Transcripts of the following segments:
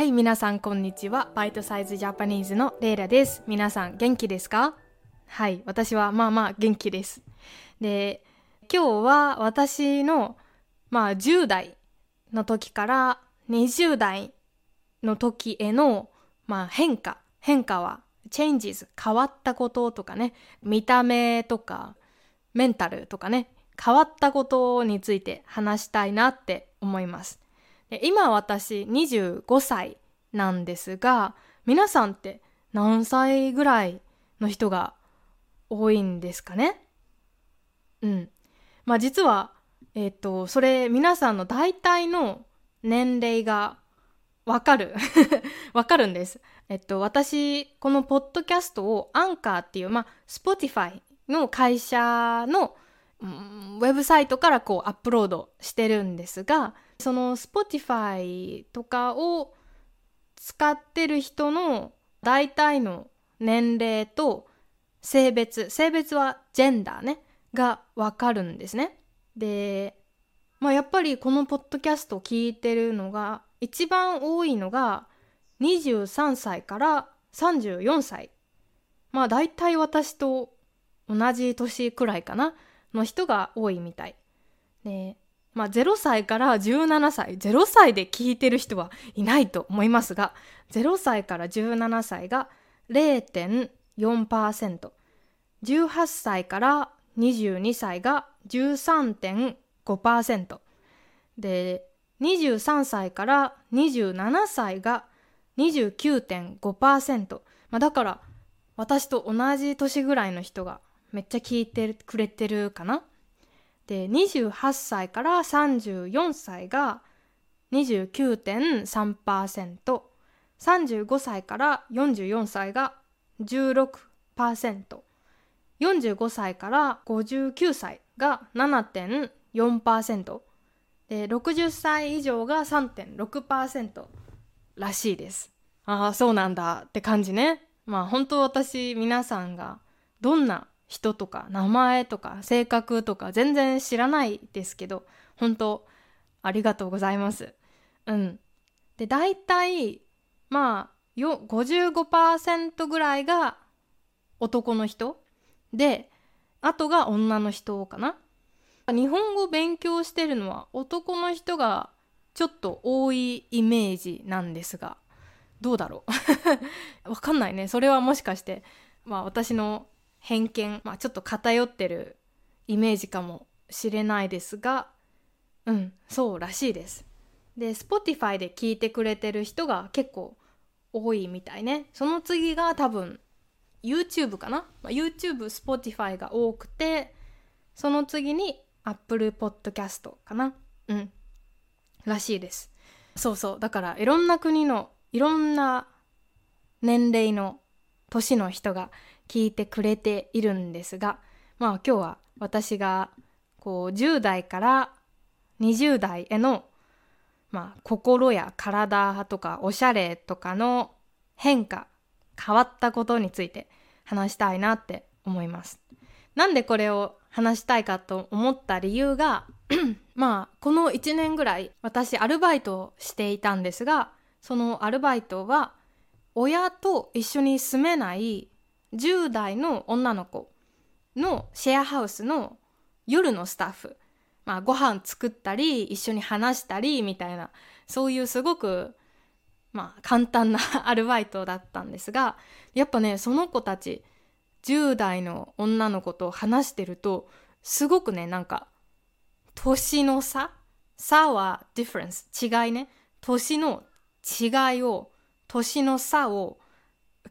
はい、皆さんこんにちは。バイトサイズジャパニーズのレイラです。皆さん元気ですか？はい、私はまあまあ元気です。で、今日は私のまあ10代の時から20代の時へのまあ変化、変化は changes 変わったこととかね、見た目とかメンタルとかね、変わったことについて話したいなって思います。今私25歳なんですが皆さんって何歳ぐらいの人が多いんですかね？うん。まあ実は、えっ、と、それ皆さんの大体の年齢がわかる。わかるんです。えっと、私、このポッドキャストをアンカーっていう、まあ、Spotify の会社の、うんウェブサイトからこうアップロードしてるんですが、その Spotify とかを使ってる人の大体の年齢と性別、性別はジェンダーね、がわかるんですね。で、まあやっぱりこのポッドキャストを聞いてるのが一番多いのが23歳から34歳。まあ大体私と同じ年くらいかなの人が多いみたい。で、まあ0歳から17歳、0歳で聞いてる人はいないと思いますが、0歳から17歳が0.4%、18歳から22歳が13.5%で23歳から27歳が29.5%、まあ、だから私と同じ年ぐらいの人がめっちゃ聞いてくれてるかな。で28歳から34歳が29.3%、35歳から44歳が16%、45歳から59歳が7.4%で60歳以上が3.6%らしいです。ああそうなんだって感じね。まあ本当私皆さんがどんな人とか名前とか性格とか全然知らないですけど本当ありがとうございますうんで大体まあよ55%ぐらいが男の人で、あとが女の人かな。日本語勉強してるのは男の人がちょっと多いイメージなんですが、どうだろう わかんないね。それはもしかして、まあ私の偏見、まあちょっと偏ってるイメージかもしれないですが、うん、そうらしいです。で、Spotify で聞いてくれてる人が結構多いみたいね。その次が多分 YouTube かな、まあ、YouTube、Spotify が多くて、その次に Apple Podcast かな？うん。らしいです。そうそう。だからいろんな国のいろんな年齢の年の人が聞いてくれているんですが、まあ今日は私がこう10代から20代へのまあ心や体とかおしゃれとかの変化変わったことについて話したいなって思います。なんでこれを話したいかと思った理由が まあこの1年ぐらい私アルバイトをしていたんですがそのアルバイトは親と一緒に住めない10代の女の子のシェアハウスの夜のスタッフ。まあご飯作ったり一緒に話したりみたいな。そういうすごくまあ簡単なアルバイトだったんですがやっぱねその子たち10代の女の子と話してるとすごくねなんか年の差？差は difference 違いね。年の違いを年の差を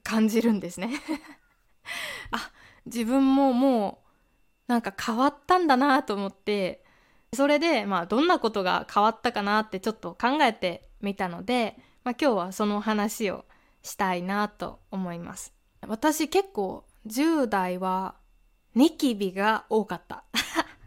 感じるんですね。あ自分ももうなんか変わったんだなと思ってそれでまあどんなことが変わったかなってちょっと考えてみたのでまあ、今日はその話をしたいなと思います。私結構10代はニキビが多かった。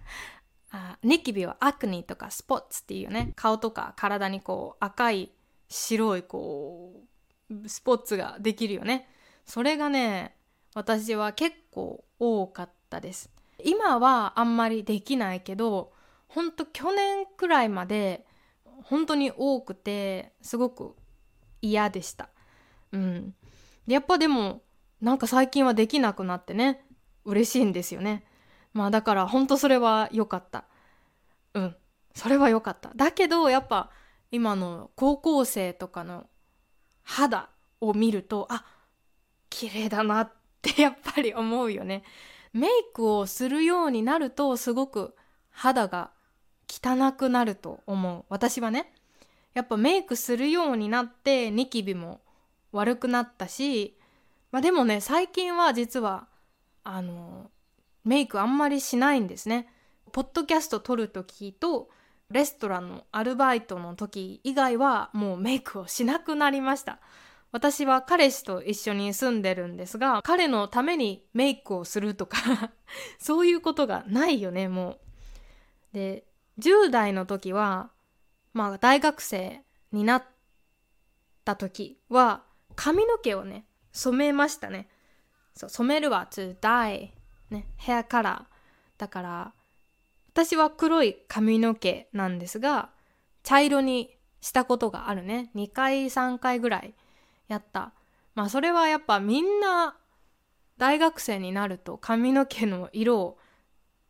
あニキビはアクニとかスポッツっていうね顔とか体にこう赤い白いこうスポッツができるよね。それがね私は結構多かったです。今はあんまりできないけどほんと去年くらいまで本当に多くてすごく嫌でした。うん。やっぱでもなんか最近はできなくなってね嬉しいんですよね。まあだからほんとそれは良かった。うん。それは良かった。だけどやっぱ今の高校生とかの肌を見るとあ綺麗だなっってやっぱり思うよね。メイクをするようになるとすごく肌が汚くなると思う。私はね。やっぱメイクするようになってニキビも悪くなったしまあでもね最近は実はあのメイクあんまりしないんですね。ポッドキャスト撮る時とレストランのアルバイトの時以外はもうメイクをしなくなりました。私は彼氏と一緒に住んでるんですが彼のためにメイクをするとか そういうことがないよねもう。で10代の時はまあ大学生になった時は髪の毛をね染めましたね。そう染めるは to dye ねヘアカラーだから私は黒い髪の毛なんですが茶色にしたことがあるね2回3回ぐらいやった。まあそれはやっぱみんな大学生になると髪の毛の色を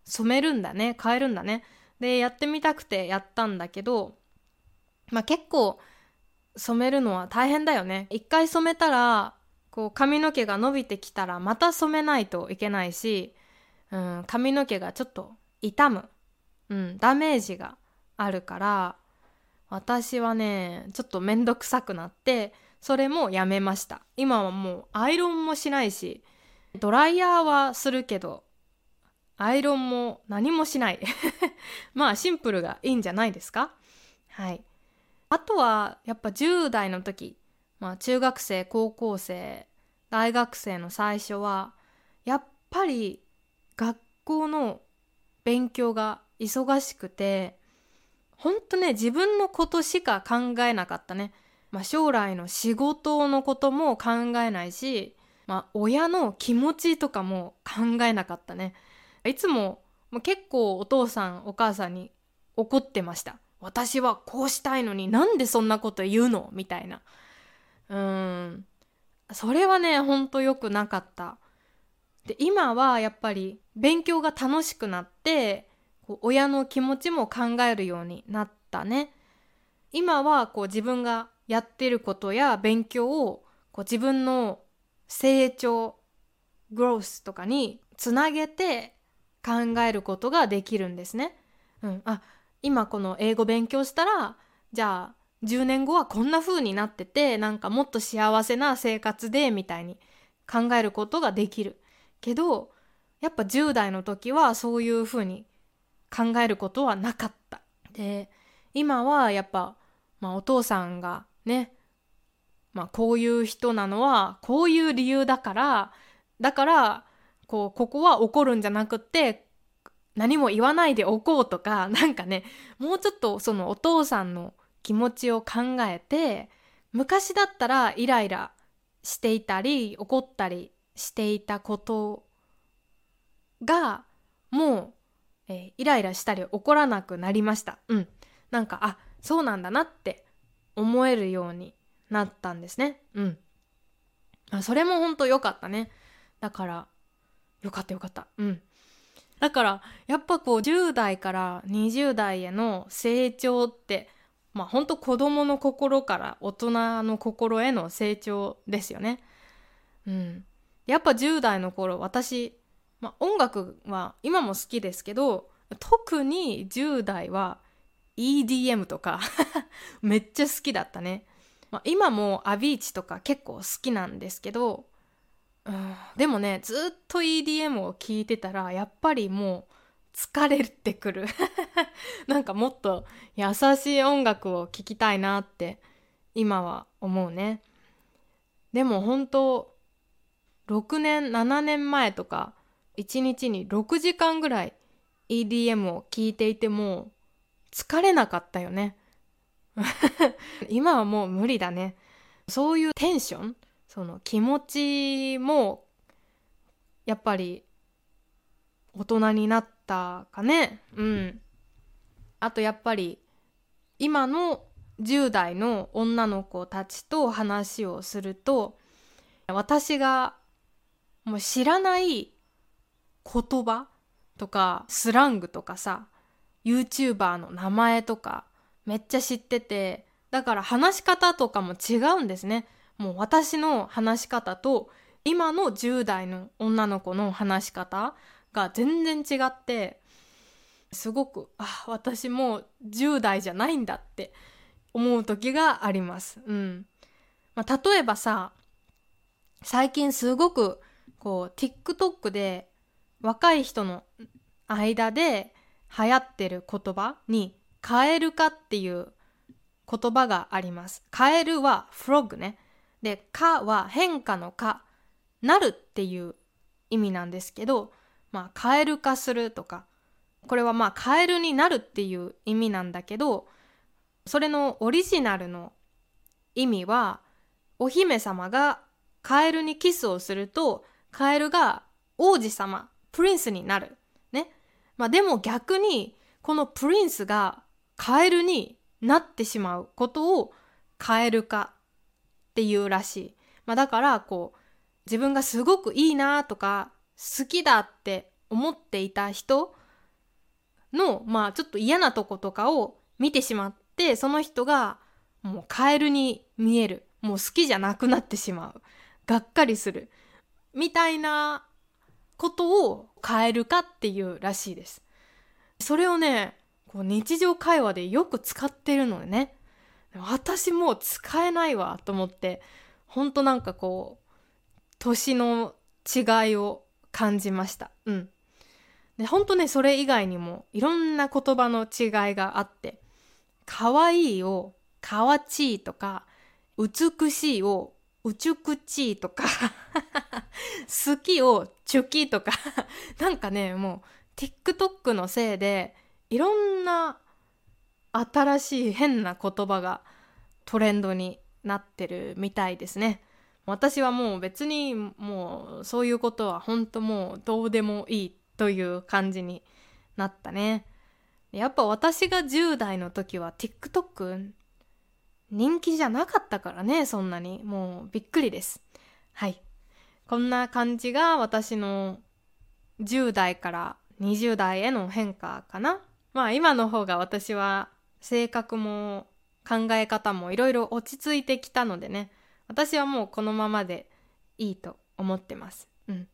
染めるんだね。変えるんだね。でやってみたくてやったんだけどまあ結構染めるのは大変だよね。一回染めたらこう髪の毛が伸びてきたらまた染めないといけないし、うん、髪の毛がちょっと傷む、うん、ダメージがあるから私はねちょっとめんどくさくなってそれもやめました。今はもうアイロンもしないしドライヤーはするけどアイロンも何もしない。まあシンプルがいいんじゃないですか？はい。あとはやっぱ10代の時まあ中学生高校生大学生の最初はやっぱり学校の勉強が忙しくてほんとね自分のことしか考えなかったね。まあ、将来の仕事のことも考えないし、まあ、親の気持ちとかも考えなかったね。いつももう結構お父さんお母さんに怒ってました。私はこうしたいのになんでそんなこと言うの？みたいな。うん。それはね、ほんと良くなかった。で、今はやっぱり勉強が楽しくなって、こう親の気持ちも考えるようになったね。今はこう自分がやってることや勉強をこう自分の成長グロースとかにつなげて考えることができるんですね。うん、あ今この英語勉強したらじゃあ10年後はこんな風になっててなんかもっと幸せな生活でみたいに考えることができるけどやっぱ10代の時はそういう風に考えることはなかった。で今はやっぱ、まあ、お父さんがねまあこういう人なのはこういう理由だからだからこうここは怒るんじゃなくって何も言わないでおこうとか なんかねもうちょっとそのお父さんの気持ちを考えて昔だったらイライラしていたり怒ったりしていたことがもう、えー、イライラしたり怒らなくなりました。うん。なんかあそうなんだなって思えるようになったんですね。うん。あそれも本当良かったね。だから、よかったよかった。うん。だから、やっぱこう10代から20代への成長って、まあ本当子供の心から大人の心への成長ですよね。うん。やっぱ10代の頃、私、まあ音楽は今も好きですけど、特に10代は EDM とか めっちゃ好きだったね、まあ、今もアビーチとか結構好きなんですけど、でもねずっと EDM を聴いてたらやっぱりもう疲れてくる。なんかもっと優しい音楽を聴きたいなって今は思うね。でも本当6年7年前とか1日に6時間ぐらい EDM を聴いていても疲れなかったよね。今はもう無理だね。そういうテンションその気持ちもやっぱり大人になったかね。うん。あとやっぱり今の10代の女の子たちと話をすると私がもう知らない言葉とかスラングとかさ YouTuber の名前とかめっちゃ知っててだから話し方とかも違うんですねもう私の話し方と今の10代の女の子の話し方が全然違ってすごくあ私も10代じゃないんだって思う時があります。うんまあ、例えばさ最近すごくこう TikTok で若い人の間で流行ってる言葉に「カエル化」っていう言葉があります。カエルはフロッグね。で、かは変化のか、なるっていう意味なんですけど、まあ、カエル化するとか、これはまあ、カエルになるっていう意味なんだけど、それのオリジナルの意味は、お姫様がカエルにキスをすると、カエルが王子様、プリンスになる。まあでも逆に、このプリンスがカエルになってしまうことをカエル化っていうらしい。まあだからこう、自分がすごくいいなとか、好きだって思っていた人の、まあちょっと嫌なとことかを見てしまって、その人がもうカエルに見える。もう好きじゃなくなってしまう。がっかりする。みたいなことをカエル化っていうらしいです。それをね、こう日常会話でよく使ってるのでね。私もう使えないわと思って、ほんとなんかこう、年の違いを感じました。うん。で、ほんとね、それ以外にもいろんな言葉の違いがあって、かわいいをかわちいとか、美しいをうちゅくちとか 好きをチュキとか なんかね、もう TikTok のせいでいろんな新しい変な言葉がトレンドになってるみたいですね。私はもう別にもうそういうことは本当もうどうでもいいという感じになったね。やっぱ私が10代の時は TikTok 人気じゃなかったからね、そんなに。もうびっくりです。はい。こんな感じが私の10代から20代への変化かな。まあ今の方が私は性格も考え方もいろいろ落ち着いてきたのでね。私はもうこのままでいいと思ってます。うん。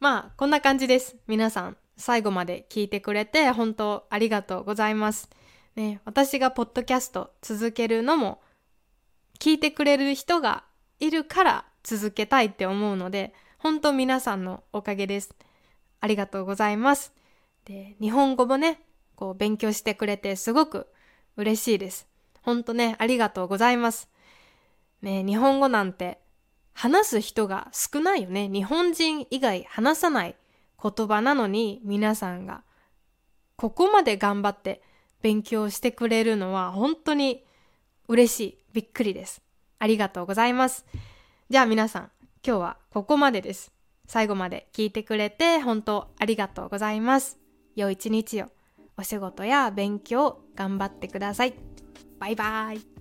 まあ、こんな感じです。皆さん、最後まで聞いてくれて、本当ありがとうございます。ね、私がポッドキャスト続けるのも、聞いてくれる人がいるから続けたいって思うので、本当皆さんのおかげです。ありがとうございます。で、日本語もね、こう勉強してくれてすごく嬉しいです。本当ね、ありがとうございます。ね、日本語なんて話す人が少ないよね。日本人以外話さない言葉なのに皆さんがここまで頑張って勉強してくれるのは本当に嬉しい。びっくりです。ありがとうございます。じゃあ皆さん、今日はここまでです。最後まで聞いてくれて本当ありがとうございます。良い一日を。お仕事や勉強頑張ってください。バイバイ。